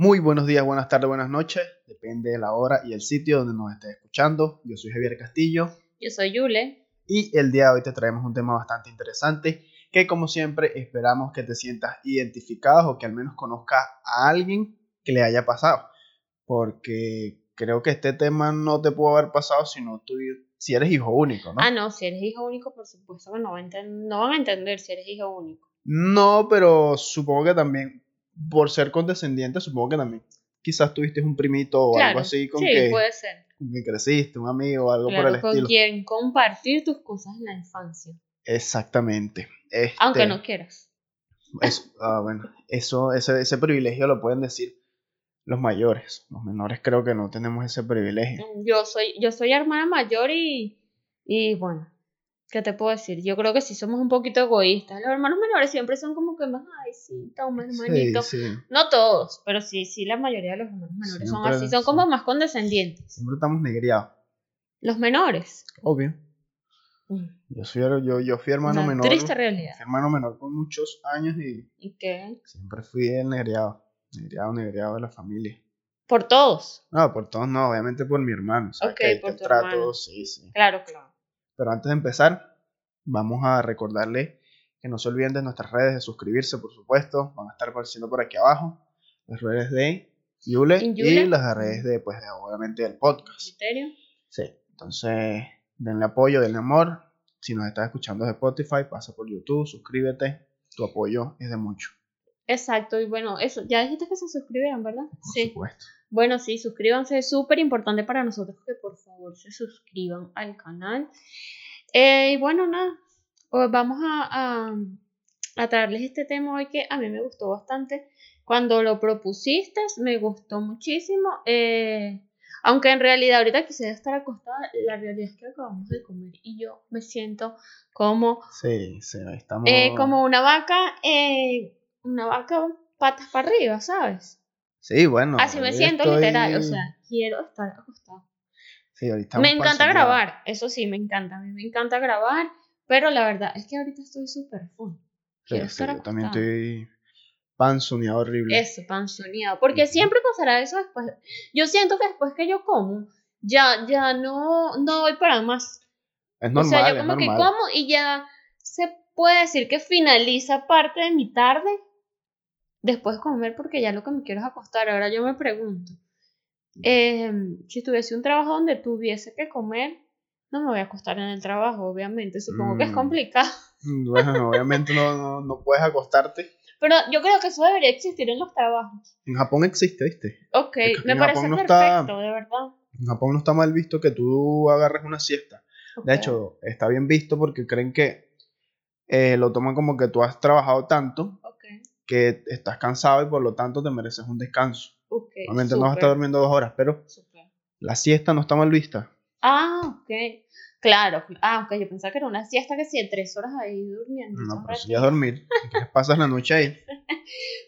Muy buenos días, buenas tardes, buenas noches. Depende de la hora y el sitio donde nos estés escuchando. Yo soy Javier Castillo. Yo soy Yule. Y el día de hoy te traemos un tema bastante interesante que como siempre esperamos que te sientas identificado o que al menos conozcas a alguien que le haya pasado. Porque creo que este tema no te pudo haber pasado si no tú, si eres hijo único, ¿no? Ah, no, si eres hijo único, por supuesto que no, van a no van a entender si eres hijo único. No, pero supongo que también por ser condescendiente, supongo que también quizás tuviste un primito o algo así con sí, que, puede ser. con que creciste, un amigo o algo Claro, por el con estilo. quien compartir tus cosas en la infancia. Exactamente. Este, Aunque no quieras. es- ah, bueno, eso, ese, ese privilegio lo pueden decir los mayores. Los menores creo que no tenemos ese privilegio. Yo soy, yo soy hermana mayor y, y bueno, ¿qué te puedo decir? Yo creo que sí somos un poquito egoístas. Los hermanos menores siempre son como que más, ay, sí, toma, hermanito. Sí, sí. No todos, pero sí, sí, la mayoría de los hermanos menores son así, son sí. como más condescendientes. Siempre estamos negriados. Los menores. Obvio. Mm, Yo, soy, yo, yo fui hermano Una menor. triste realidad. Fui hermano menor con muchos años y ¿Y qué? siempre fui el negriado. Negriado, negriado de la familia. Por todos. No, por todos no, obviamente por mi hermano. ¿sabes? Ok, que por tu trato, hermano. sí, sí. Claro, claro. Pero antes de empezar, vamos a recordarle que no se olviden de nuestras redes, de suscribirse, por supuesto. Van a estar apareciendo por aquí abajo. Las redes de Yule Y las redes de, pues, de, obviamente, del podcast. ¿Criterio? Sí, entonces, denle apoyo, denle amor. Si nos estás escuchando desde Spotify, pasa por YouTube, suscríbete. Tu apoyo es de mucho, Exacto, y bueno, eso, ya dijiste que se suscribieran, ¿verdad? por Sí. supuesto. Bueno, sí, suscríbanse, es súper importante para nosotros que por favor se suscriban al canal. Eh, y bueno, nada, pues vamos a, a, a traerles este tema hoy que a mí me gustó bastante. Cuando lo propusiste, me gustó muchísimo. eh, aunque en realidad ahorita quisiera estar acostada, la realidad es que acabamos de comer y yo me siento como, Sí, sí, estamos. eh, como una vaca, eh, una vaca patas para arriba, ¿sabes? Sí, bueno. Así me siento estoy- literal, o sea, quiero estar acostada. Sí, ahorita Me encanta grabar, eso sí, me encanta, a mí me encanta grabar, pero la verdad es que ahorita estoy súper full. Sí, Quiero sí, estar yo también estoy panzoneado horrible. Eso, panzoneado, porque siempre pasará eso después. Yo siento que después que yo como, ya, ya no, no voy para más. Es o normal, sea, yo es como que como y ya se puede decir que finaliza parte de mi tarde después de comer porque ya lo que me quiero es acostar. Ahora yo me pregunto, eh, si tuviese un trabajo donde tuviese que comer, no me voy a acostar en el trabajo, obviamente. Supongo que es Mm. complicado. Bueno, obviamente no, no, no puedes acostarte. Pero yo creo que eso debería existir en los trabajos. En Japón existe, ¿viste? Ok, Es que me parece Japón no perfecto, está- de verdad. En Japón no está mal visto que tú agarres una siesta. De hecho, está bien visto porque creen que eh, lo toman como que tú has trabajado tanto que estás cansado y por lo tanto te mereces un descanso. ok. Obviamente no vas a estar durmiendo dos horas, pero la siesta no está mal vista. Ah, ok. Claro. Ah, ok. Yo pensaba que era una siesta que sí, de tres horas ahí durmiendo. No, pero ratito. ya dormir. Si pasas la noche ahí.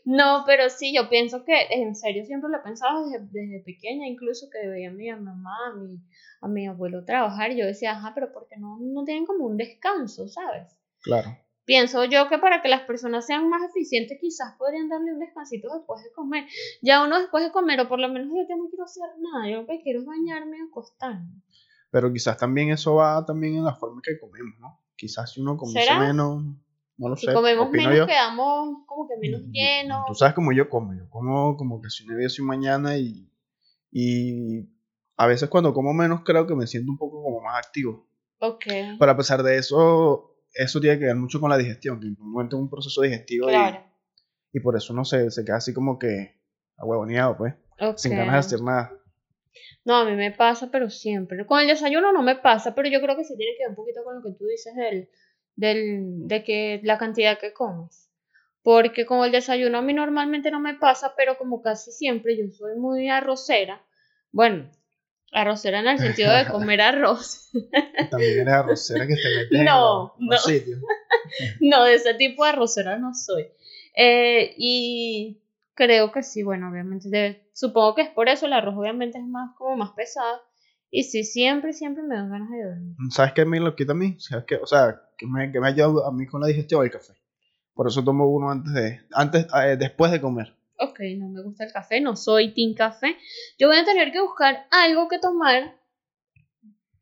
No, pero sí, yo pienso que, en serio, siempre lo he pensado desde, desde pequeña, incluso que veía a mi mamá, a mi, a mi abuelo trabajar, y yo decía, ajá, pero ¿por qué no, no tienen como un descanso, sabes? Claro. Pienso yo que para que las personas sean más eficientes, quizás podrían darle un descansito después de comer. Ya uno después de comer, o por lo menos yo ya no quiero hacer nada, yo lo que quiero es bañarme y acostarme. Pero quizás también eso va también en la forma que comemos, ¿no? Quizás si uno ¿Será? menos, no lo Si sé. comemos opino menos, yo. quedamos como que menos llenos. Tú sabes cómo yo como. Yo como como que si no hubiese mañana y, y a veces cuando como menos creo que me siento un poco como más activo. Ok. Pero a pesar de eso, eso tiene que ver mucho con la digestión, que en un momento es un proceso digestivo y- Claro. y, por eso uno se, se queda así como que ahuevoneado, pues, sin ganas de hacer nada. No, a mí me pasa, pero siempre. Con el desayuno no me pasa, pero yo creo que sí tiene que ver un poquito con lo que tú dices del, del, de que la cantidad que comes. Porque con el desayuno a mí normalmente no me pasa, pero como casi siempre yo soy muy arrocera. Bueno, arrocera en el sentido de comer arroz. También eres arrocera que te metes en No, los- los no. sitios. No, de ese tipo de arrocera no soy. Eh, y creo que sí, bueno, obviamente, debe- supongo que es por eso, el arroz obviamente es más como más pesado. Y sí, siempre, siempre me dan ganas de dormir. ¿Sabes qué me lo quita a mí? ¿Sabes qué? O sea, que me, que me ayuda a mí con la digestión el café. Por eso tomo uno antes de, antes, eh, después de comer. Ok, no me gusta el café, no soy team café, yo voy a tener que buscar algo que tomar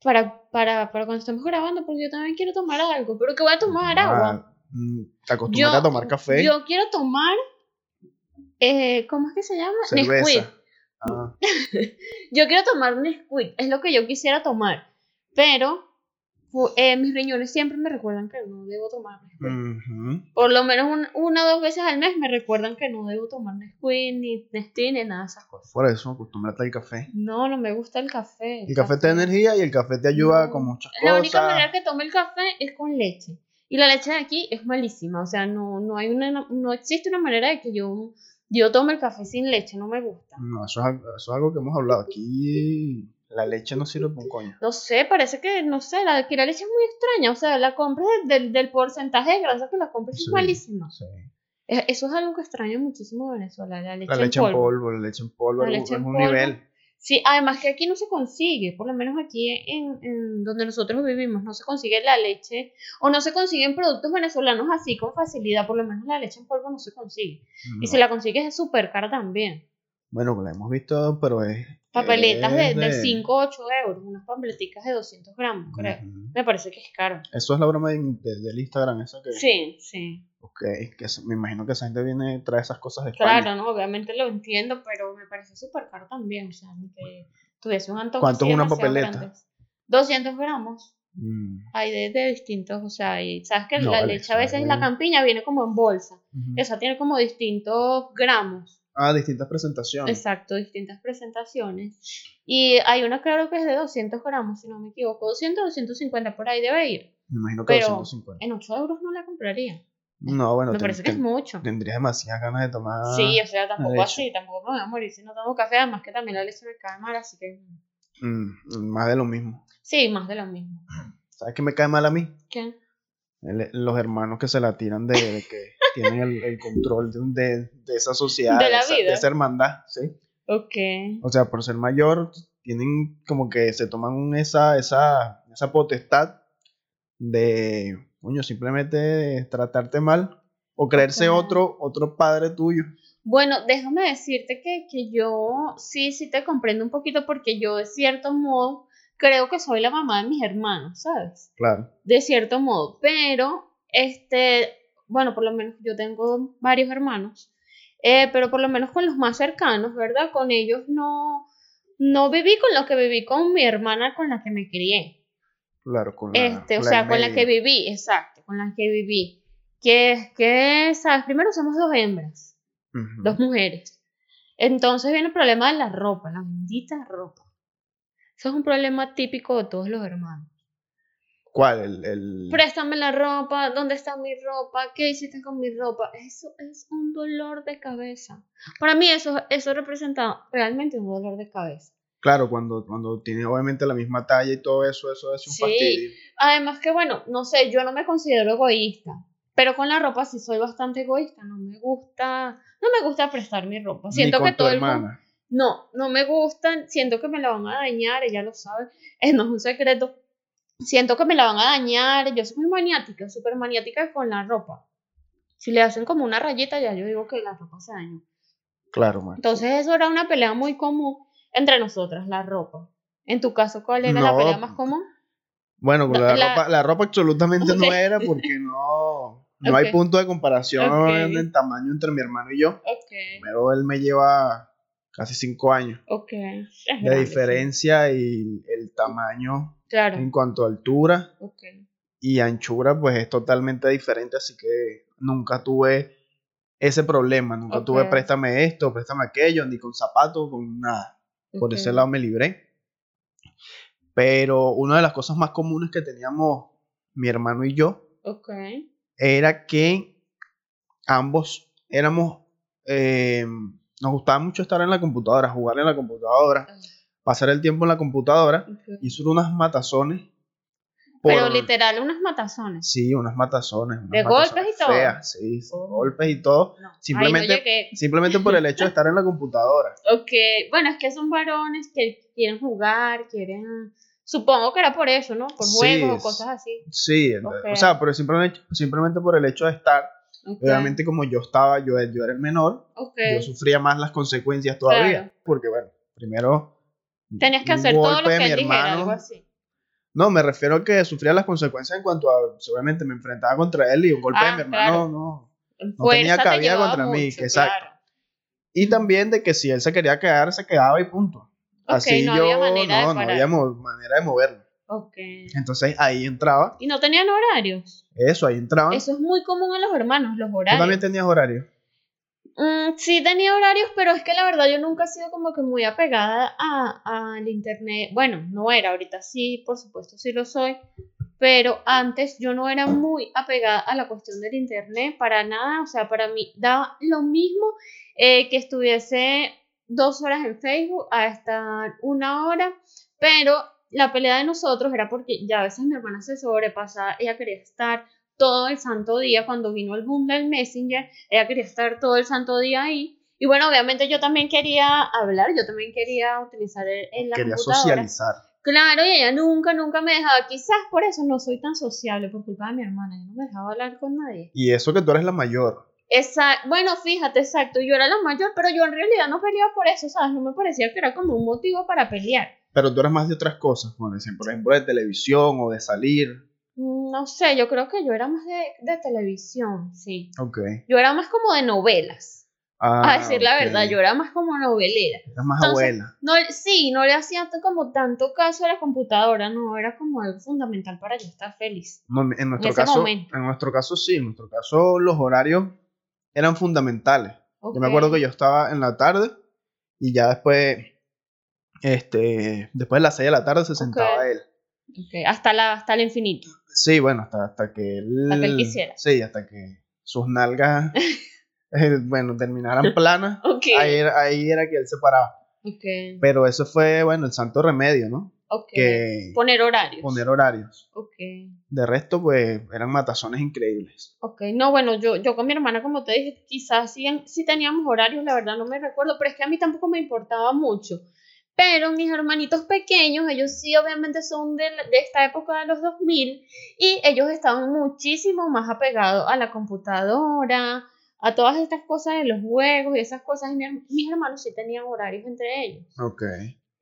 para, para, para cuando estemos grabando, porque yo también quiero tomar algo, pero que voy a tomar agua. Ah, mm, ¿Te acostumbras a tomar café? Yo quiero tomar, eh, ¿cómo es que se llama? Cerveza. Nesquik. Ah, Yo quiero tomar Nesquik, es lo que yo quisiera tomar, pero eh, mis riñones siempre me recuerdan que no debo tomar Nesquik. Por lo menos un- una o dos veces al mes me recuerdan que no debo tomar Nesquik, ni Nestea, ni nada de esas cosas. Por eso, acostúmbrate al café. No, no me gusta el café. El café te da energía y el café te ayuda No. con muchas La cosas. única manera que tomo el café es con leche. Y la leche de aquí es malísima. O sea, no, no hay una, no existe una manera de que yo, yo tome el café sin leche. No me gusta. No, eso es, algo- eso es algo que hemos hablado. Aquí la leche no sirve para un coño. No sé, parece que, no sé, la, que la leche es muy extraña. O sea, la compra del, del porcentaje de grasa que la compras Sí, es malísima. sí. Es- Eso es algo que extraño muchísimo de Venezuela, la leche, La leche en en polvo. polvo, la leche en polvo La es leche en es un polvo. nivel. Sí, además que aquí no se consigue, por lo menos aquí en, en donde nosotros vivimos, no se consigue la leche o no se consiguen productos venezolanos así con facilidad, por lo menos la leche en polvo no se consigue. Y si la consigues es súper cara también. Bueno, la hemos visto, pero es. Papeletas de, de 5 o 8 euros, unas papeleticas de 200 gramos, creo. Me parece que es caro. Eso es la broma de- de- del Instagram, esa que. Sí, sí. Ok, que eso- me imagino que esa gente viene, trae esas cosas de España. Claro, no, obviamente lo entiendo, pero me parece súper caro también. O sea, que tuviese un antojo. ¿Cuánto es una papeleta? grande. 200 gramos. Mm, Hay de, de distintos, o sea, y sabes que No, la vale, leche a veces eso la campiña viene como en bolsa. Esa tiene como distintos gramos. Ah, distintas presentaciones. Exacto, distintas presentaciones. Y hay una, claro que es de 200 gramos, si no me equivoco. 200 o 250 por ahí debe ir. Me imagino que Pero 250. en 8 euros no la compraría. No, bueno, me parece que es mucho. tendrías demasiadas ganas de tomar. Sí, o sea, tampoco así, tampoco me voy a morir si no tomo café, además que también la leche me cae mal, así que Mm, más de lo mismo. sí, más de lo mismo. ¿Sabes qué me cae mal a mí? ¿Qué? El- los hermanos que se la tiran de, de que tienen el, el control de, de, esa sociedad, De la esa, vida. de esa hermandad, ¿sí? Ok. O sea, por ser mayor, tienen como que se toman esa, esa, esa potestad de, coño, simplemente tratarte mal o creerse otro, otro padre tuyo. Bueno, déjame decirte que, que yo sí, sí te comprendo un poquito porque yo de cierto modo creo que soy la mamá de mis hermanos, ¿sabes? Claro. De cierto modo, pero este, bueno, por lo menos yo tengo varios hermanos, eh, pero por lo menos con los más cercanos, ¿verdad? Con ellos no, no viví con lo que viví con mi hermana con la que me crié. Claro, con la, Este, o sea, con la que viví, exacto, con la que viví. Que es que, ¿sabes? Primero somos dos hembras dos mujeres. Entonces viene el problema de la ropa, la bendita ropa. Eso es un problema típico de todos los hermanos. ¿Cuál? El, el... Préstame la ropa, ¿dónde está mi ropa? ¿Qué hiciste con mi ropa? Eso es un dolor de cabeza. Para mí eso, eso representa realmente un dolor de cabeza. Claro, cuando, cuando tiene obviamente la misma talla y todo eso, eso es un Sí. fastidio. Además que, bueno, no sé, yo no me considero egoísta, pero con la ropa sí soy bastante egoísta. No me gusta, no me gusta prestar mi ropa. Ni Siento con que tu todo el mundo... No, no me gustan, siento que me la van a dañar, ella lo sabe, eh, no es un secreto. Siento que me la van a dañar, yo soy muy maniática, súper maniática con la ropa. Si le hacen como una rayita, ya yo digo que la ropa se dañó. Claro, man. Entonces eso era una pelea muy común entre nosotras, la ropa. En tu caso, ¿cuál era la pelea más común? Bueno, la, la- ropa, la ropa absolutamente no era porque no, no hay punto de comparación en el tamaño entre mi hermano y yo. Primero él me lleva casi cinco años ok. Es de diferencia y el tamaño. Claro, en cuanto a altura ok. y anchura pues es totalmente diferente, así que nunca tuve ese problema, nunca tuve préstame esto, préstame aquello, ni con zapatos, con nada. Por ese lado me libré. Pero una de las cosas más comunes que teníamos mi hermano y yo era que ambos éramos, eh, nos gustaba mucho estar en la computadora, jugar en la computadora, ah, pasar el tiempo en la computadora ok. y son unas matazones. por- Pero literal, unas matazones. Sí, unas matazones. unas ¿De golpes y todo? feas, sí, sí, Oh. golpes y todo. No, ahí no Simplemente, simplemente por el hecho de estar en la computadora. Ok, bueno, es que son varones que quieren jugar, quieren... Supongo que era por eso, ¿no? Por juegos o cosas así. Sí, o sea, pero simplemente, simplemente por el hecho de estar Obviamente como yo estaba, yo, yo era el menor, yo sufría más las consecuencias todavía. Claro. Porque bueno, primero... Tenías que hacer todo lo que dijera, hermano. algo así. No, me refiero a que sufría las consecuencias en cuanto a, obviamente me enfrentaba contra él y un golpe Ah, de mi hermano, claro. no. Fuerza tenía te cabida contra mí, exacto. Y también de que si él se quería quedar, se quedaba y punto. Así no yo, había manera de no, no había manera de moverlo. Ok. Entonces ahí entraba, Y no tenían horarios. eso, ahí entraban. Eso es muy común en los hermanos, los ¿Tú horarios. también tenías horario? Mm, sí tenía horarios, pero es que la verdad yo nunca he sido como que muy apegada a- al internet. Bueno, no era, ahorita sí, por supuesto sí lo soy, pero antes yo no era muy apegada a la cuestión del internet para nada. O sea, para mí da lo mismo eh, que estuviese dos horas en Facebook a estar una hora, pero la pelea de nosotros era porque ya a veces mi hermana se sobrepasaba, ella quería estar todo el santo día cuando vino el boom del Messenger, ella quería estar todo el santo día ahí. Y bueno, obviamente yo también quería hablar, yo también quería utilizar el, el- la Quería computadora. socializar. Claro, y ella nunca, nunca me dejaba. Quizás por eso no soy tan sociable, por culpa de mi hermana. Yo no me dejaba hablar con nadie. Y eso que tú eres la mayor. Esa, bueno, fíjate, exacto. Yo era la mayor, pero yo en realidad no peleaba por eso, ¿sabes? No me parecía que era como un motivo para pelear. Pero tú eres más de otras cosas, como por ejemplo, de televisión o de salir. Mm, No sé, yo creo que yo era más de, de televisión, sí. Ok. Yo era más como de novelas. Ah, a decir la verdad, yo era más como novelera. Eres más Entonces, abuela. No, sí, no le hacía como tanto caso a la computadora, no, era como algo fundamental para yo estar feliz. No, en nuestro caso, en nuestro caso sí, en nuestro caso los horarios eran fundamentales. Yo me acuerdo que yo estaba en la tarde y ya después, este, después de las 6 de la tarde se sentaba él. Ok, hasta, la, hasta el infinito. Sí, bueno, hasta, hasta que él... Hasta que él quisiera. Sí, hasta que sus nalgas, eh, bueno, terminaran planas. Ahí ahí era que él se paraba. Pero eso fue, bueno, el santo remedio, ¿no? Que Poner horarios. poner horarios. De resto, pues, eran matazones increíbles. Ok, no, bueno, yo, yo con mi hermana, como te dije, quizás sí, sí teníamos horarios, la verdad no me recuerdo, pero es que a mí tampoco me importaba mucho. Pero mis hermanitos pequeños, ellos sí obviamente son de, de esta época de los 2000 y ellos estaban muchísimo más apegados a la computadora, a todas estas cosas de los juegos y esas cosas. Y mis hermanos sí tenían horarios entre ellos. Ok.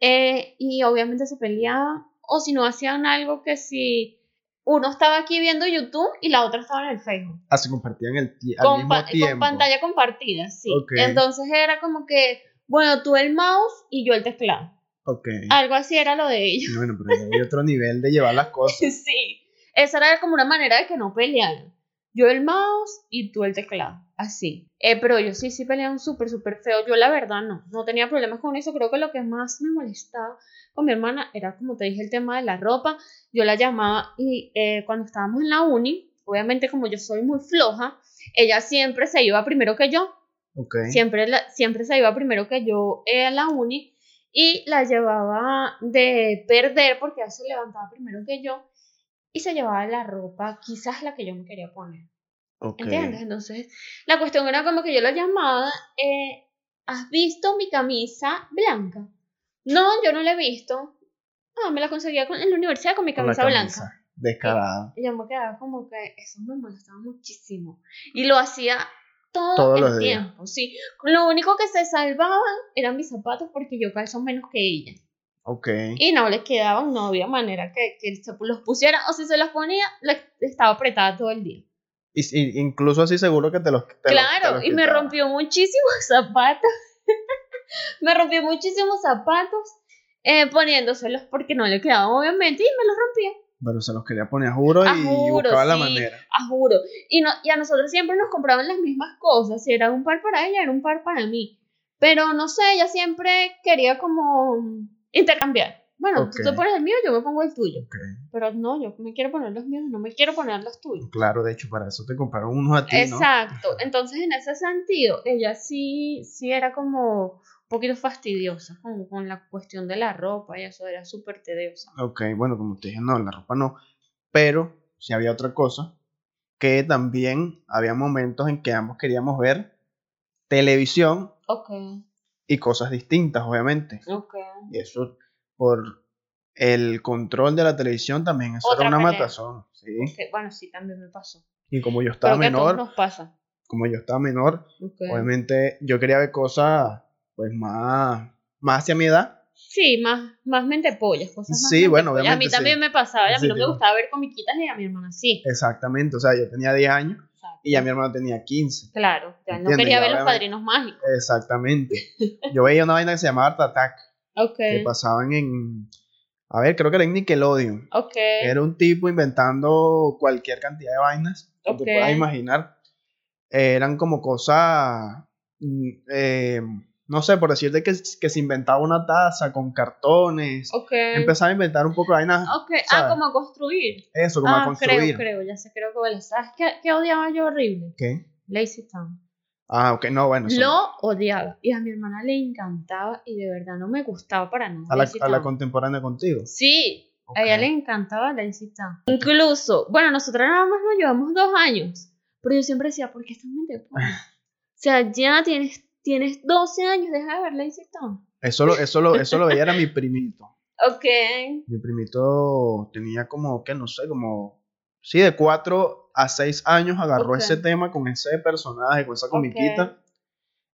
Eh, y obviamente se peleaban, o si no hacían algo que si uno estaba aquí viendo YouTube y la otra estaba en el Facebook Ah, se compartían el al mismo pa- con tiempo. pantalla compartida, sí. Ok. Entonces era como que, bueno, tú el mouse y yo el teclado. Ok. Algo así era lo de ellos. Bueno, pero hay otro nivel de llevar las cosas. sí. Esa era como una manera de que no pelearan. Yo el mouse y tú el teclado. Así. Eh, pero ellos sí, sí peleaban súper, súper feo. Yo la verdad no. No tenía problemas con eso. Creo que lo que más me molestaba con mi hermana era, como te dije, el tema de la ropa. Yo la llamaba y eh, cuando estábamos en la uni, obviamente como yo soy muy floja, ella siempre se iba primero que yo. Ok. Siempre, la- siempre se iba primero que yo eh, a la uni y la llevaba de perder porque ella se levantaba primero que yo y se llevaba la ropa, quizás la que yo me quería poner. ¿Entiendes? Entonces, la cuestión era como que yo la llamaba, eh, ¿has visto mi camisa blanca? No, yo no la he visto. Ah, me la conseguía con- en la universidad con mi Con la camisa, blanca. camisa. Descarada. Y yo me quedaba como que eso me molestaba muchísimo. Y lo hacía todo Todos el los días. tiempo, sí. Lo único que se salvaban eran mis zapatos porque yo calzo menos que ella. Ok. Y no les quedaban, no había manera que, que se los pusiera. O si se los ponía, le- estaba apretada todo el día. Y, incluso así seguro que te los. te los- te claro, los y me rompió muchísimos zapatos. me rompió muchísimos zapatos eh, poniéndoselos porque no le quedaban, obviamente, y me los rompía. Pero se los quería poner a juro y A juro, buscaba la manera. a juro. Y, no, y a nosotros siempre nos compraban las mismas cosas. Si era un par para ella, era un par para mí. Pero no sé, ella siempre quería como intercambiar. Bueno, tú te pones el mío, yo me pongo el tuyo. Pero no, yo me quiero poner los míos, no me quiero poner los tuyos. Claro, de hecho, para eso te compraron unos a ti, ¿no? Exacto. Entonces, en ese sentido, ella sí, sí era como poquito fastidiosa con, con la cuestión de la ropa y eso era súper tediosa. Ok, bueno, como te dije, no, la ropa no. Pero si había otra cosa, que también había momentos en que ambos queríamos ver televisión Ok, y cosas distintas, obviamente. ok. Y eso, por el control de la televisión también, eso Otra era una pelea. matazón, ¿sí? Bueno, sí, también me pasó. Y como yo estaba menor, nos pasa. como yo estaba menor, obviamente yo quería ver cosas pues más, más hacia mi edad. Sí, más, más mentepollas, cosas más Sí, bueno, mentepollas. A mí obviamente también sí. me pasaba, a mí Sí, no me gustaba ver comiquitas y a mi hermana sí. Exactamente, o sea, yo tenía 10 años Exacto. y ya mi hermano tenía 15. Claro, ya no quería ya ver los obviamente- padrinos mágicos. Exactamente. Yo veía una vaina que se llamaba Art Attack, Ok, que pasaban en, a ver, creo que era en Nickelodeon. ok, Era un tipo inventando cualquier cantidad de vainas que Ok. te puedas imaginar. Eh, eran como cosas, mm, eh, no sé, por decirte que, que se inventaba una taza con cartones. ok. Empezaba a inventar un poco de vainas, Ok, ah, como construir. eso, como ah, a construir. creo, creo, ya sé, creo que vale. ¿Sabes qué, qué odiaba yo horrible? ¿Qué? Lazy Town. Ah, ok, no, bueno. Lo odiaba. Y a mi hermana le encantaba y de verdad no me gustaba para nada. a la, a la contemporánea contigo. Sí, a ella le encantaba Lazy Town. Incluso, bueno, nosotros nada más nos llevamos dos años. Pero yo siempre decía, ¿por qué estás mente O sea, ya tienes, tienes 12 años, deja de ver Lazy Town. Eso lo, eso lo, eso lo veía era mi primito. Ok. Mi primito tenía como, que no sé, como, sí, de 4 a 6 años agarró ese tema con ese personaje, con esa comiquita.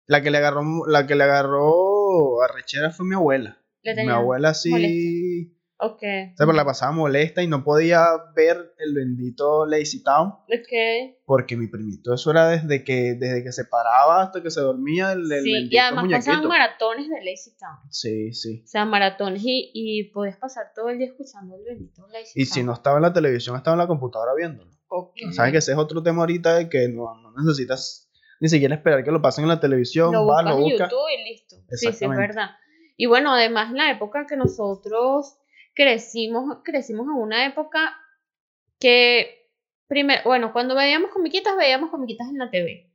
La que le agarró, la que le agarró a Rechera fue mi abuela. Mi abuela sí. Ok. o sea, pero la pasaba molesta y no podía ver el bendito Lazy Town Ok. porque mi primito, eso era desde que, desde que se paraba hasta que se dormía el, el Sí, y además muñequito. pasaban maratones de Lazy Town. Sí, sí. O sea, maratones y, y podías pasar todo el día escuchando el bendito Lazy Y Town. si no estaba en la televisión, estaba en la computadora viéndolo. Ok. Sabes que ese es otro tema ahorita de que no, no necesitas ni siquiera esperar que lo pasen en la televisión, lo vas, buscas lo en. YouTube y listo. Sí, sí, es verdad. Y bueno, además en la época que nosotros crecimos, crecimos en una época que, primero, bueno, cuando veíamos comiquitas, veíamos comiquitas en la TV,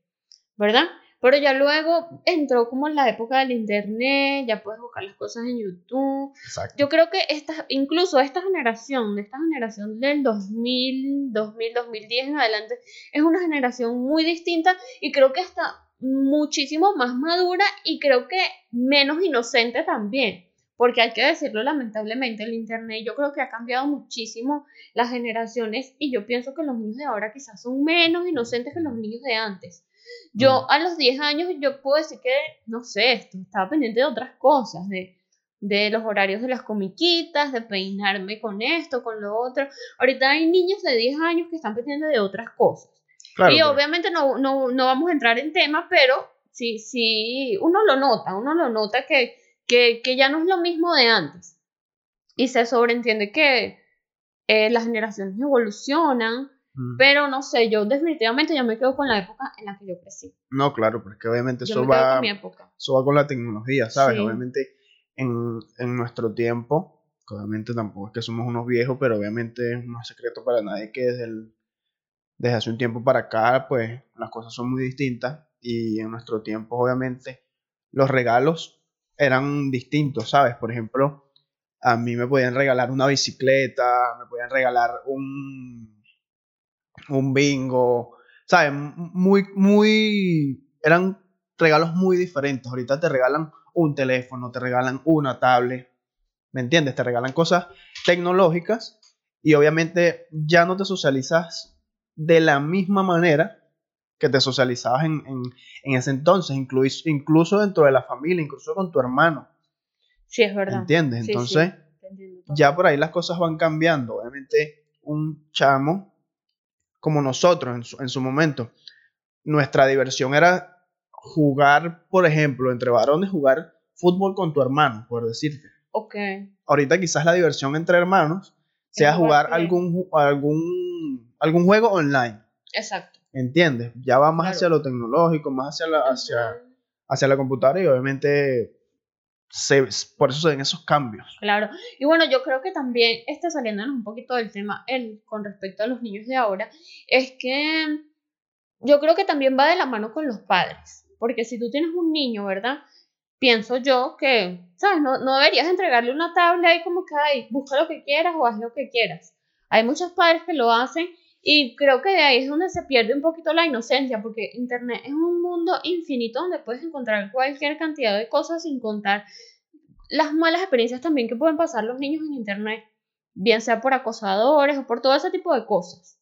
¿verdad? Pero ya luego entró como la época del internet, ya puedes buscar las cosas en YouTube. Exacto. Yo creo que esta, incluso esta generación, de esta generación del 2000, 2000, 2010 en adelante, es una generación muy distinta y creo que está muchísimo más madura y creo que menos inocente también. Porque hay que decirlo lamentablemente, el Internet yo creo que ha cambiado muchísimo las generaciones y yo pienso que los niños de ahora quizás son menos inocentes que los niños de antes. Yo Mm. a los 10 años yo puedo decir que, no sé, esto, estaba pendiente de otras cosas, de, de los horarios de las comiquitas, de peinarme con esto, con lo otro. Ahorita hay niños de 10 años que están pendientes de otras cosas. Claro, y pero- obviamente no, no, no vamos a entrar en temas, pero sí, sí, uno lo nota, uno lo nota que, que, que ya no es lo mismo de antes. Y se sobreentiende que eh, las generaciones evolucionan, Mm. pero no sé, yo definitivamente yo me quedo con la época en la que yo crecí. No, claro, porque obviamente Yo eso va, con mi época. eso va con la tecnología, ¿sabes? Sí. Obviamente en, en nuestro tiempo, obviamente tampoco es que somos unos viejos, pero obviamente no es secreto para nadie que desde, el- desde hace un tiempo para acá, pues las cosas son muy distintas y en nuestro tiempo, obviamente, los regalos eran distintos, ¿sabes? Por ejemplo, a mí me podían regalar una bicicleta, me podían regalar un, un bingo, ¿sabes? Muy, muy, eran regalos muy diferentes. Ahorita te regalan un teléfono, te regalan una tablet, ¿me entiendes? Te regalan cosas tecnológicas y obviamente ya no te socializas de la misma manera que te socializabas en, en, en ese entonces, incluso, incluso dentro de la familia, incluso con tu hermano, Sí, es verdad. ¿entiendes? Sí, Entonces ya por ahí las cosas van cambiando. Obviamente, un chamo como nosotros en su, en su momento, nuestra diversión era jugar, por ejemplo, entre varones, jugar fútbol con tu hermano, por decirte. Ok. Ahorita quizás la diversión entre hermanos sea jugar algún, algún, algún juego online, Exacto. ¿Entiendes? Ya va más Claro. hacia lo tecnológico, más hacia la, hacia, hacia la computadora y obviamente se, por eso se ven esos cambios. Claro. Y bueno, yo creo que también está saliéndonos un poquito del tema el, con respecto a los niños de ahora, es que yo creo que también va de la mano con los padres. Porque si tú tienes un niño, ¿verdad? Pienso yo que, ¿sabes? No, no deberías entregarle una tabla y como que, ay, busca lo que quieras o haz lo que quieras. Hay muchos padres que lo hacen y creo que de ahí es donde se pierde un poquito la inocencia, porque Internet es un mundo infinito donde puedes encontrar cualquier cantidad de cosas sin contar las malas experiencias también que pueden pasar los niños en Internet, bien sea por acosadores o por todo ese tipo de cosas.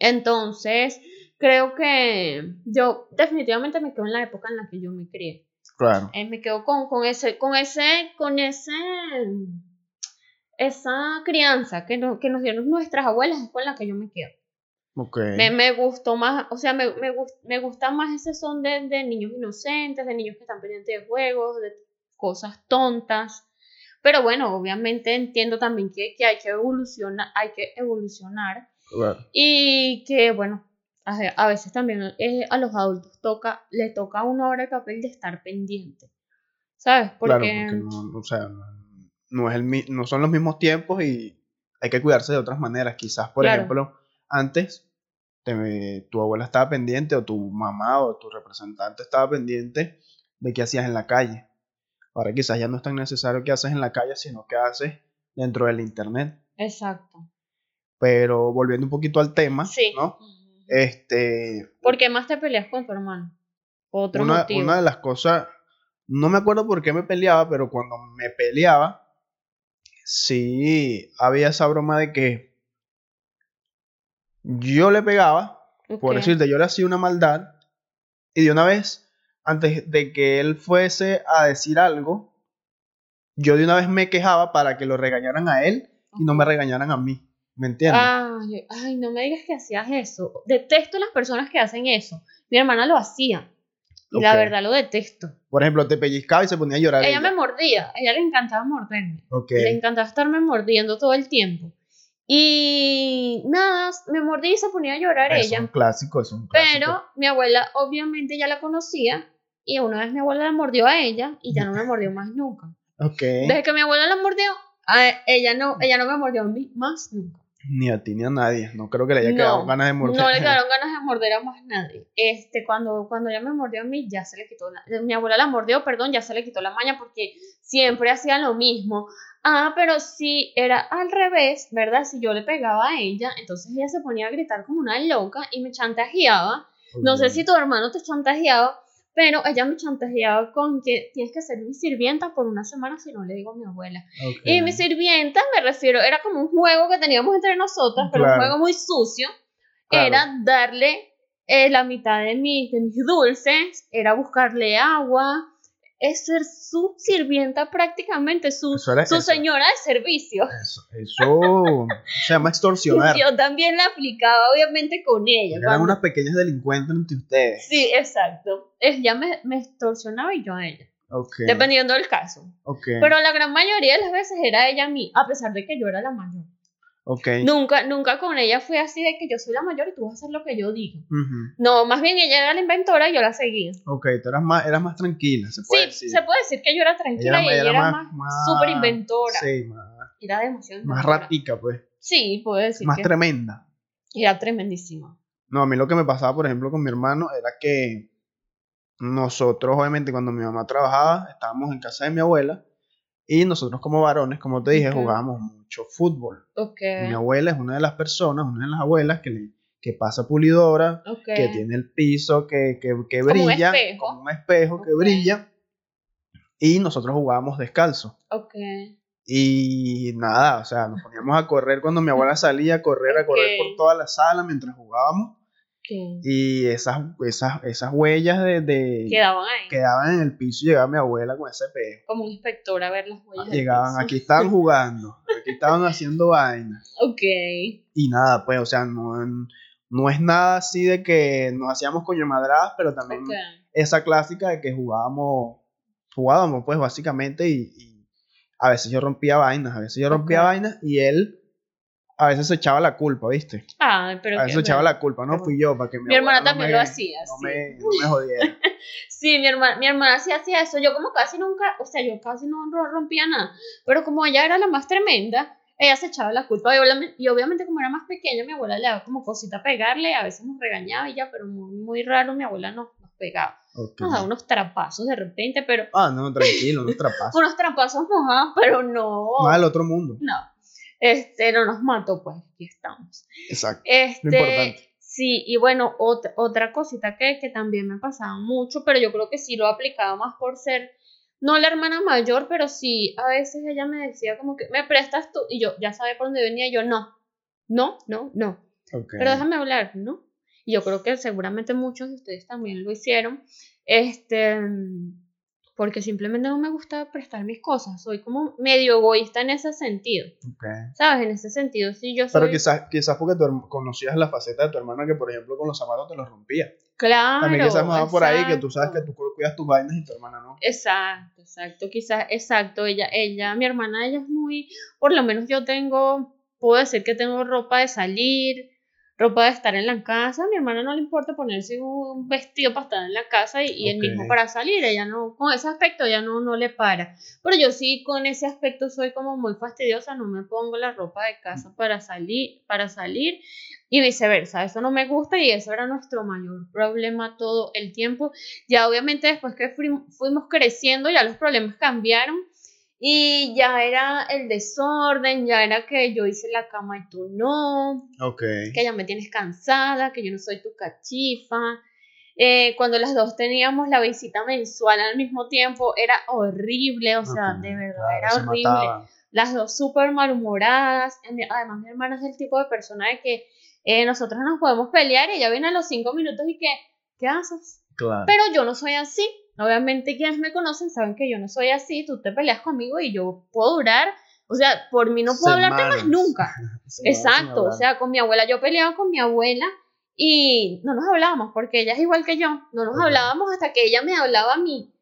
Entonces, creo que yo definitivamente me quedo en la época en la que yo me crié. Claro. Eh, me quedo con, con ese, con ese, con ese, esa crianza que, no, que nos dieron nuestras abuelas es con la que yo me quedo. Me, me gustó más, o sea, me, me, gust- me gusta más ese son de, de niños inocentes, de niños que están pendientes de juegos, de cosas tontas. Pero bueno, obviamente entiendo también que, que hay que evolucionar, hay que evolucionar Claro. y que bueno, a, a veces también eh, a los adultos toca, le toca a uno ahora el papel de estar pendiente. ¿Sabes? Porque, Claro, porque no, o sea, no, no es el, no son los mismos tiempos y hay que cuidarse de otras maneras. Quizás, por Claro. ejemplo, antes te- tu abuela estaba pendiente o tu mamá o tu representante estaba pendiente de qué hacías en la calle. Ahora quizás ya no es tan necesario qué haces en la calle, sino qué haces dentro del internet. Exacto. Pero volviendo un poquito al tema, Sí. ¿no? Este, ¿Por qué más te peleas con tu hermano? Otro una, motivo. una de las cosas, no me acuerdo por qué me peleaba, pero cuando me peleaba, sí había esa broma de que yo le pegaba, por decirte, yo le hacía una maldad, y de una vez, antes de que él fuese a decir algo, yo de una vez me quejaba para que lo regañaran a él y no me regañaran a mí. ¿Me entiendes? Ay, ay, no me digas que hacías eso. Detesto las personas que hacen eso. Mi hermana lo hacía. Y la verdad lo detesto. Por ejemplo, te pellizcaba y se ponía a llorar. Ella me mordía. A ella le encantaba morderme. Le encantaba estarme mordiendo todo el tiempo. Y nada, me mordía y se ponía a llorar Eso es ella. un clásico, es un clásico. Pero mi abuela obviamente ya la conocía. Y una vez mi abuela la mordió a ella y ya no me mordió más nunca. Desde que mi abuela la mordió, ella no, ella no me mordió a mí más nunca. Ni a ti ni a nadie. No creo que le haya quedado ganas de morder. No le quedaron ganas de morder a más nadie. Este, cuando, cuando ella me mordió a mí, ya se le quitó la, mi abuela la mordió, perdón, ya se le quitó la maña porque siempre hacía lo mismo. Ah, pero si era al revés, ¿verdad? Si yo le pegaba a ella, entonces ella se ponía a gritar como una loca y me chantajeaba. No sé si tu hermano te chantajeaba, pero ella me chantajeaba con que tienes que ser mi sirvienta por una semana si no le digo a mi abuela. Y mi sirvienta, me refiero, era como un juego que teníamos entre nosotras, pero Claro. un juego muy sucio. Claro. Era darle eh, la mitad de mis, de mis dulces, era buscarle agua, es ser su sirvienta prácticamente, su, su señora de servicio. Eso, eso se llama extorsionar. Yo también la aplicaba, obviamente, con ella. Eran unas pequeñas delincuentes entre ustedes. Sí, exacto. Ella me, me extorsionaba y yo a ella, Ok. dependiendo del caso. Ok. Pero la gran mayoría de las veces era ella a mí, a pesar de que yo era la mayor. Ok. Nunca, nunca con ella fue así de que yo soy la mayor y tú vas a hacer lo que yo digo. No, más bien ella era la inventora y yo la seguía. Ok, tú eras más, eras más tranquila, se puede Sí, decir. se puede decir que yo era tranquila y ella era más, súper inventora. Sí, más, Era demasiado más inventora. ratica, pues. Sí, puedo decir Más que tremenda. era tremendísima. No, a mí lo que me pasaba, por ejemplo, con mi hermano era que nosotros, obviamente, cuando mi mamá trabajaba, estábamos en casa de mi abuela y nosotros como varones, como te dije, Ok. jugábamos mucho fútbol. Mi abuela es una de las personas, una de las abuelas que, le, que pasa pulidora, que tiene el piso que, que, que Como un brilla, espejo. como un espejo que brilla, y nosotros jugábamos descalzo. Y nada, o sea, nos poníamos a correr cuando mi abuela salía, a correr, a correr por toda la sala mientras jugábamos. Y esas, esas, esas huellas de, de- Quedaban ahí. quedaban en el piso y llegaba mi abuela con ese espejo. Como un inspector a ver las huellas. Llegaban, aquí estaban jugando, aquí estaban haciendo vainas. Ok. Y nada, pues, o sea, no, no es nada así de que nos hacíamos coño madradas, pero también esa clásica de que jugábamos, jugábamos pues básicamente y, y a veces yo rompía vainas, a veces yo rompía vainas y él a veces se echaba la culpa, ¿viste? Ah, pero a veces se echaba la culpa, no fui yo, para que mi, Mi hermana abuela no también me- lo hacía, No sí. me, no me jodiera. Sí, mi hermana, mi hermana sí hacía eso. Yo como casi nunca, o sea, yo casi no ro- rompía nada. Pero como ella era la más tremenda, ella se echaba la culpa. Y obviamente, como era más pequeña, mi abuela le daba como cosita a pegarle, a veces nos regañaba y ya, pero muy, muy raro mi abuela nos, nos pegaba. Ok. Nos daba unos trapazos de repente, pero Ah, no, tranquilo, no es trapazo. unos trapazos mojados, pero no. Más del otro mundo. No. Este, no nos mató, pues aquí estamos. Exacto. Este, importante. Sí, y bueno, otra, otra cosita que, que también me pasaba mucho, pero yo creo que sí lo aplicaba más por ser, no la hermana mayor, pero sí, a veces ella me decía como que, ¿me prestas tú? Y yo ya sabía por dónde venía, yo no, no, no, no, pero déjame hablar, ¿no? yo creo que seguramente muchos de ustedes también lo hicieron, este, porque simplemente no me gusta prestar mis cosas, soy como medio egoísta en ese sentido, ¿sabes? En ese sentido, sí, yo soy... Pero quizás, quizás porque tú conocías la faceta de tu hermana que, por ejemplo, con los zapatos te los rompía. Claro. También quizás más por ahí que tú sabes que tú cuidas tus vainas y tu hermana no. Exacto, exacto, quizás, exacto, ella, ella, mi hermana, ella es muy, por lo menos yo tengo, puedo decir que tengo ropa de salir, ropa de estar en la casa. A mi hermana no le importa ponerse un vestido para estar en la casa y, el mismo para salir. Ella no, con ese aspecto ya no, no le para. Pero yo sí con ese aspecto soy como muy fastidiosa, no me pongo la ropa de casa para salir, para salir y viceversa. Eso no me gusta y eso era nuestro mayor problema todo el tiempo. Ya obviamente después que fuimos creciendo ya los problemas cambiaron y ya era el desorden, ya era que yo hice la cama y tú no. Ok. Que ya me tienes cansada, que yo no soy tu cachifa. Eh, cuando las dos teníamos la visita mensual al mismo tiempo, era horrible, o sea, de verdad, era horrible. Las dos súper malhumoradas. Además, mi hermana es el tipo de persona de que eh, nosotros nos podemos pelear y ella viene a los cinco minutos y que, ¿qué haces? Claro. Pero yo no soy así. Obviamente quienes me conocen saben que yo no soy así, tú te peleas conmigo y yo puedo durar, o sea, por mí no puedo hablarte más nunca. Exacto, o sea, con mi abuela yo peleaba con mi abuela y no nos hablábamos porque ella es igual que yo, no nos hablábamos hasta que ella me hablaba a mí,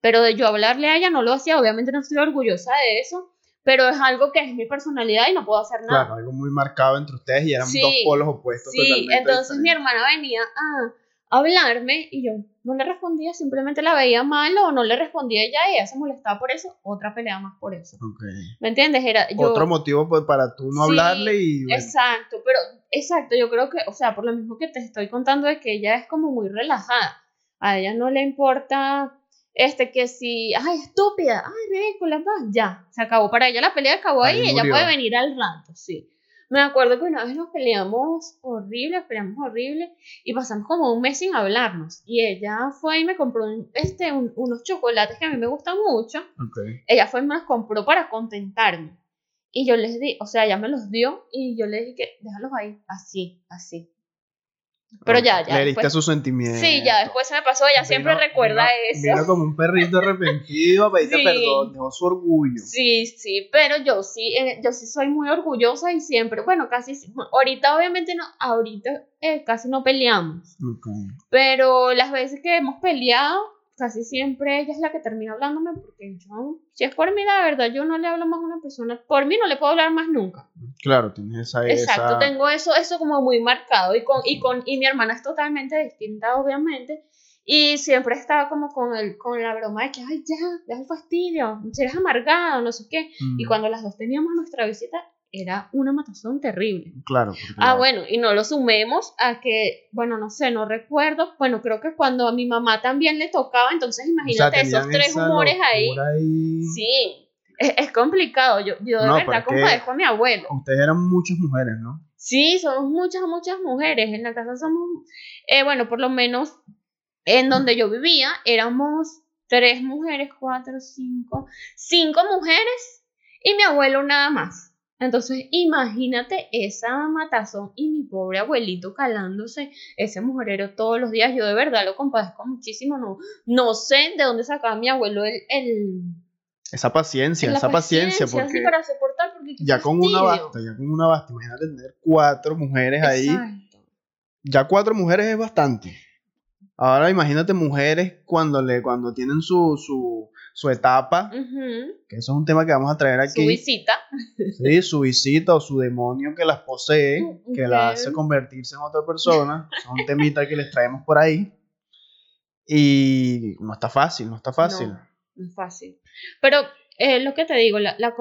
pero de yo hablarle a ella no lo hacía, obviamente no estoy orgullosa de eso, pero es algo que es mi personalidad y no puedo hacer nada. Claro, algo muy marcado entre ustedes y eran dos polos opuestos. Sí, entonces mi hermana venía a hablarme y yo no le respondía, simplemente la veía mal o no le respondía ella y ella se molestaba por eso, otra pelea más por eso. ¿Me entiendes? Era Otro motivo pues, para tú no hablarle y... Exacto, pero exacto, yo creo que, o sea, por lo mismo que te estoy contando es que ella es como muy relajada, a ella no le importa este que si, ay, estúpida, ay, ridícula, ya, se acabó para ella la pelea, acabó ahí, y ella puede venir al rato, sí. Me acuerdo que una vez nos peleamos horrible, peleamos horrible y pasamos como un mes sin hablarnos. Y ella fue y me compró este, unos chocolates que a mí me gustan mucho. Ella fue y me los compró para contentarme. Y yo les di, o sea, ella me los dio y yo le dije, déjalos ahí, así, así. Pero ya, ya. Le diste su sentimiento. Sí, ya después se me pasó, ella siempre recuerda eso. Vino como un perrito arrepentido a pedirte perdón, dejó su orgullo. Sí, sí, pero yo sí, eh, yo sí soy muy orgullosa y siempre, bueno, casi, ahorita obviamente no, ahorita eh, casi no peleamos. Pero las veces que hemos peleado, casi siempre ella es la que termina hablándome porque yo, si es por mí, la verdad, yo no le hablo más a una persona, por mí no le puedo hablar más nunca. Claro, tienes esa... Exacto, tengo eso, eso como muy marcado y, con, y, con, y mi hermana es totalmente distinta, obviamente, y siempre estaba como con, el, con la broma de que, ay, ya, ya el fastidio, si eres amargado, no sé qué. Y mm. cuando las dos teníamos nuestra visita, era una matazón terrible. Claro. Ah, bueno, y no lo sumemos a que, bueno, no sé, no recuerdo. Bueno, creo que cuando a mi mamá también le tocaba, entonces imagínate esos tres humores ahí. Sí, es, complicado. Yo, yo de verdad compadezco a mi abuelo. Ustedes eran muchas mujeres, ¿no? Sí, somos muchas, muchas mujeres. En la casa somos, eh, bueno, por lo menos en donde yo vivía, éramos tres mujeres, cuatro, cinco, cinco mujeres y mi abuelo nada más. Entonces, imagínate esa matazón y mi pobre abuelito calándose ese mujerero todos los días. Yo de verdad lo compadezco muchísimo. No, no sé de dónde sacaba mi abuelo el. esa paciencia, esa paciencia, porque, para soportar, ya con una basta, ya con una basta, imagínate tener cuatro mujeres ahí. Ya cuatro mujeres es bastante. Ahora imagínate mujeres cuando le, cuando tienen su, su, su etapa, que eso es un tema que vamos a traer aquí. Su visita. Sí, su visita o su demonio que las posee, que la hace convertirse en otra persona. Son un temita que les traemos por ahí. Y no está fácil, no está fácil. No, no es fácil. Pero eh, lo que te digo, la, la,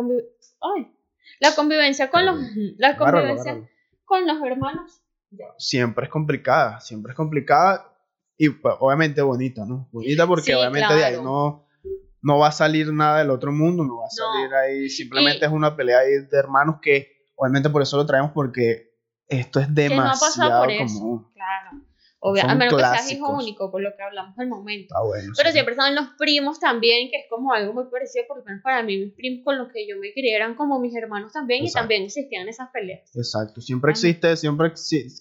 la convivencia con los, la convivencia con los hermanos. Siempre es complicada, siempre es complicada y pues, obviamente bonita, ¿no? Bonita porque obviamente de ahí no no va a salir nada del otro mundo, no va a salir ahí, simplemente es una pelea ahí de hermanos que obviamente por eso lo traemos porque esto es demasiado común. Claro. Obvio, Son a menos que seas hijo único, por lo que hablamos al momento. Ah, bueno. Pero sí. siempre están los primos también, que es como algo muy parecido, por lo menos para mí, mis primos con los que yo me crié eran como mis hermanos también, Exacto. y también existían esas peleas. Exacto, siempre existe, siempre,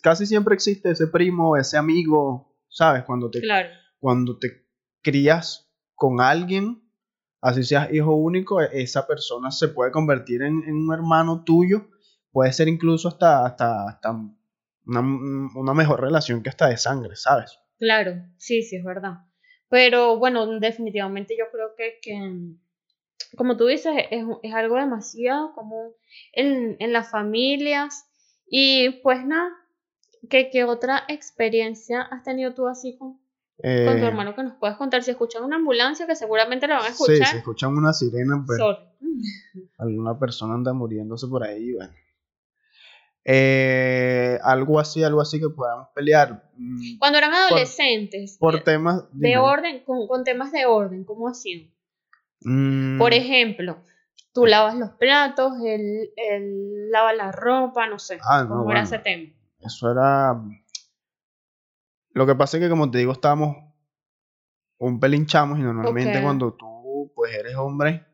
casi siempre existe ese primo, ese amigo, ¿sabes? Cuando te, Claro, cuando te crías con alguien, así seas hijo único, e- esa persona se puede convertir en, en un hermano tuyo, puede ser incluso hasta, hasta, hasta una, una mejor relación que hasta de sangre, ¿sabes? claro, sí, sí, es verdad. Pero bueno, definitivamente yo creo que, que como tú dices, es, es algo demasiado común en, en las familias. Y pues nada, ¿qué, qué otra experiencia has tenido tú así con, con tu Eh, hermano que nos puedas contar? Si escuchan una ambulancia, que seguramente la van a Sí, escuchar. si escuchan una sirena, pues sorry. alguna persona anda muriéndose por ahí, bueno. Eh, algo así, algo así que podamos pelear. mm, Cuando eran adolescentes, Por temas. de dime. orden, con, con temas de orden, ¿cómo hacían? Mm, Por ejemplo, tú lavas los platos, él, él lava la ropa, no sé, Ah, no, cómo era ese tema. Eso era. Lo que pasa es que, como te digo, estábamos un pelín chamos y normalmente cuando tú, pues, eres hombre.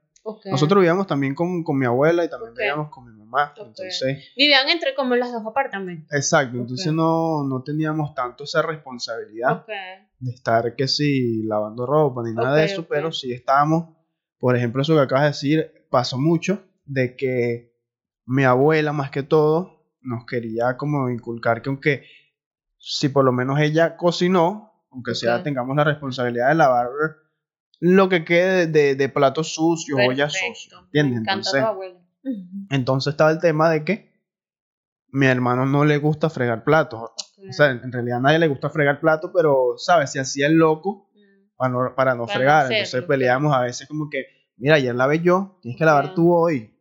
Nosotros vivíamos también con, con mi abuela y también vivíamos con mi mamá. Entonces, Vivían entre como los dos apartamentos. exacto. Entonces no, no teníamos tanto esa responsabilidad. De estar que si lavando ropa ni nada de eso, pero sí estábamos, por ejemplo, eso que acabas de decir, pasó mucho de que mi abuela más que todo nos quería como inculcar que aunque si por lo menos ella cocinó, aunque sea tengamos la responsabilidad de lavar lo que quede de, de, platos sucios, ollas Perfecto. sucias, ¿entiendes? Entonces, entonces estaba el tema de que mi hermano no le gusta fregar platos. O sea, en realidad a nadie le gusta fregar platos, pero, ¿sabes? Si hacía el loco, Mm, para no, para no Para no fregar. Entonces peleamos a veces como que, mira, ayer lavé yo, tienes que lavar tú hoy.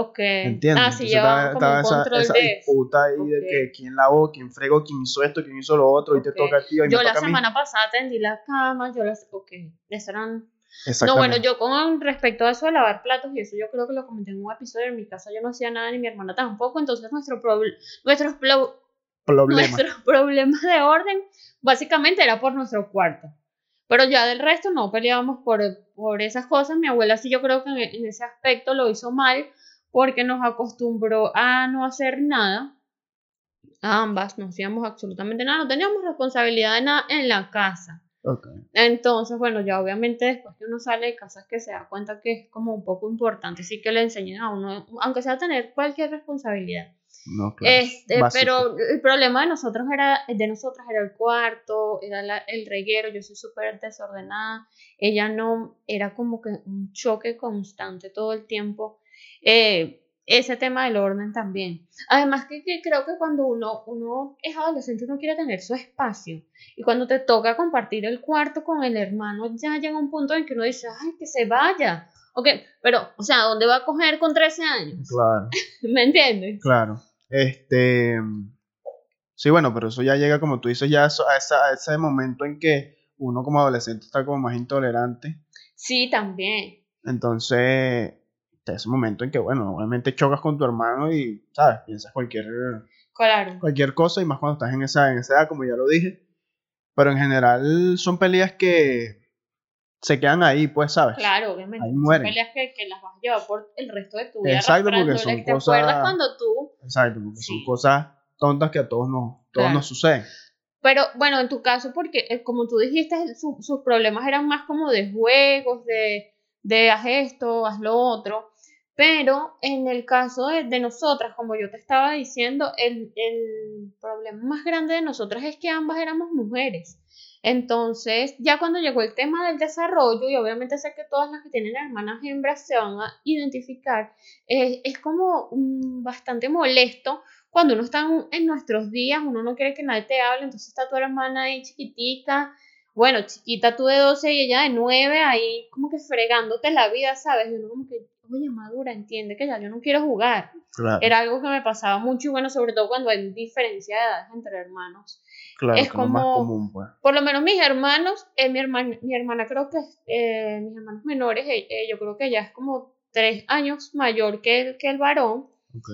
Ok. ¿Entiendes? Ah, sí, llevaban como un esa, esa de disputa ahí de Ok. que quién lavó, quién fregó, quién hizo esto, quién hizo lo otro, y te toca a ti, hoy Yo me la toca a mí. semana pasada tendí la cama, yo las... Ok, eso eran... No, bueno, yo con respecto a eso de lavar platos y eso yo creo que lo comenté en un episodio, en mi casa yo no hacía nada ni mi hermana tampoco, entonces nuestro proble- nuestros, plo- Problema. nuestros problemas de orden básicamente era por nuestro cuarto. Pero ya del resto no peleábamos por, por esas cosas. Mi abuela sí yo creo que en, en ese aspecto lo hizo mal porque nos acostumbró a no hacer nada. A ambas no hacíamos absolutamente nada, no teníamos responsabilidad de nada en la casa. Entonces, bueno, ya obviamente después que uno sale de casa es que se da cuenta que es como un poco importante, sí que le enseñen a uno, aunque sea tener cualquier responsabilidad. No, claro. Este, pero el problema de nosotros era, de nosotras era el cuarto, era la- el reguero, yo soy súper desordenada, ella no, era como que un choque constante todo el tiempo. Eh, ese tema del orden también. Además que, que creo que cuando uno, uno es adolescente uno quiere tener su espacio y cuando te toca compartir el cuarto con el hermano ya llega un punto en que uno dice, ay, que se vaya. Ok, pero, o sea, ¿dónde va a coger con 13 años? Claro, ¿Me entiendes? claro. Este. Sí, bueno, pero eso ya llega, como tú dices, ya a, esa- a ese momento en que uno como adolescente está como más intolerante. Sí, también. Entonces, ese momento en que, bueno, obviamente chocas con tu hermano y, ¿sabes? Piensas cualquier, Claro. cualquier cosa y más cuando estás en esa, en esa edad, como ya lo dije. Pero en general son peleas que se quedan ahí, pues, ¿sabes? Claro, obviamente. Ahí Son mueren. peleas que, que las vas a llevar por el resto de tu vida. Exacto, porque son ¿Te cosas- acuerdas cuando tú? Exacto, porque son cosas tontas que a todos nos, todos Claro. nos suceden. Pero bueno, en tu caso, porque eh, como tú dijiste, su- sus problemas eran más como de juegos, de, de haz esto, haz lo otro. Pero en el caso de, nosotras, como yo te estaba diciendo, el, el problema más grande de nosotras es que ambas éramos mujeres. Entonces, ya cuando llegó el tema del desarrollo, y obviamente sé que todas las que tienen hermanas hembras se van a identificar, es como mm, bastante molesto cuando uno está en- en nuestros días, uno no quiere que nadie te hable, entonces está tu hermana ahí chiquitica, bueno, chiquita tú de 12 y ella de 9, ahí como que fregándote la vida, ¿sabes? Y uno como que, oye, madura, entiende que ya yo no quiero jugar. Claro, Era algo que me pasaba mucho y bueno, sobre todo cuando hay diferencia de edades entre hermanos. claro, es más como- común, pues. Por lo menos mis hermanos, eh, mi, hermana, mi hermana creo que, eh, mis hermanos menores, eh, eh, yo creo que ella es como tres años mayor que el, que el varón. Ok.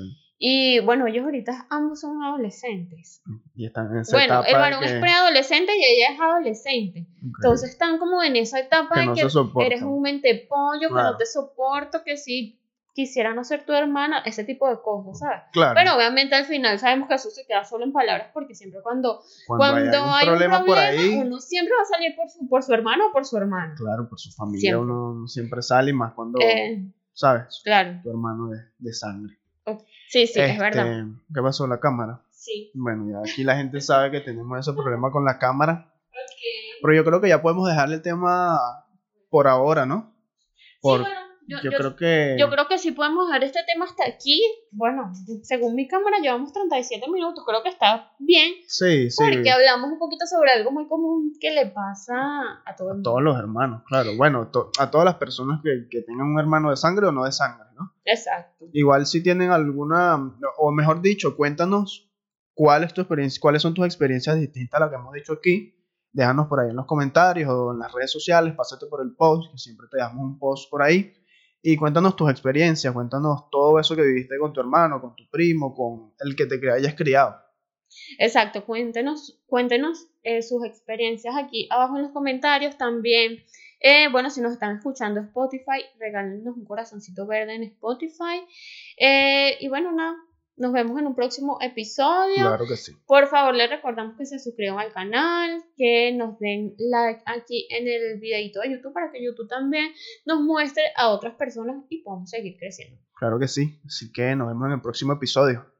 Y bueno, ellos ahorita ambos son adolescentes. Y están en esa Bueno, etapa el varón que- es preadolescente y ella es adolescente. Ok. Entonces están como en esa etapa Que de no que eres un mente pollo, que Claro. no te soporto, que si quisiera no ser tu hermana, ese tipo de cosas, ¿sabes? claro, Pero obviamente al final sabemos que eso se queda solo en palabras porque siempre cuando, cuando, cuando hay hay problema, un por problema, ahí, uno siempre va a salir por su, por su hermano o por su hermana. claro, por su familia Siempre. uno siempre sale y más cuando, Eh, ¿sabes? claro, Tu hermano de, de sangre. Sí, sí, es Este, verdad. ¿Qué pasó? La cámara. Sí. Bueno, ya aquí la gente sabe que tenemos ese problema con la cámara. Ok. Pero yo creo que ya podemos dejarle el tema por ahora, ¿no? Por, sí, bueno, yo, yo, yo- creo que... yo creo que sí podemos dejar este tema hasta aquí. Bueno, según mi cámara llevamos 37 minutos, creo que está bien. Sí, sí. Porque hablamos un poquito sobre algo muy común que le pasa a todo el mundo. Todos los hermanos, claro. Bueno, to- a todas las personas que, que tengan un hermano de sangre o no de sangre, ¿no? Exacto. Igual si tienen alguna, o mejor dicho, cuéntanos cuál es tu experiencia, cuáles son tus experiencias distintas a las que hemos dicho aquí. Déjanos por ahí en los comentarios o en las redes sociales, pásate por el post, que siempre te damos un post por ahí. Y cuéntanos tus experiencias, cuéntanos todo eso que viviste con tu hermano, con tu primo, con el que te hayas criado. Exacto, cuéntenos, cuéntenos eh, sus experiencias aquí abajo en los comentarios también. eh, bueno, si nos están escuchando Spotify, regálenos un corazoncito verde en Spotify. Eh, y bueno, nada, nos vemos en un próximo episodio. Claro que sí. Por favor, les recordamos que se suscriban al canal, que nos den like aquí en el videito de YouTube para que YouTube también nos muestre a otras personas y podamos seguir creciendo. Claro que sí. Así que nos vemos en el próximo episodio.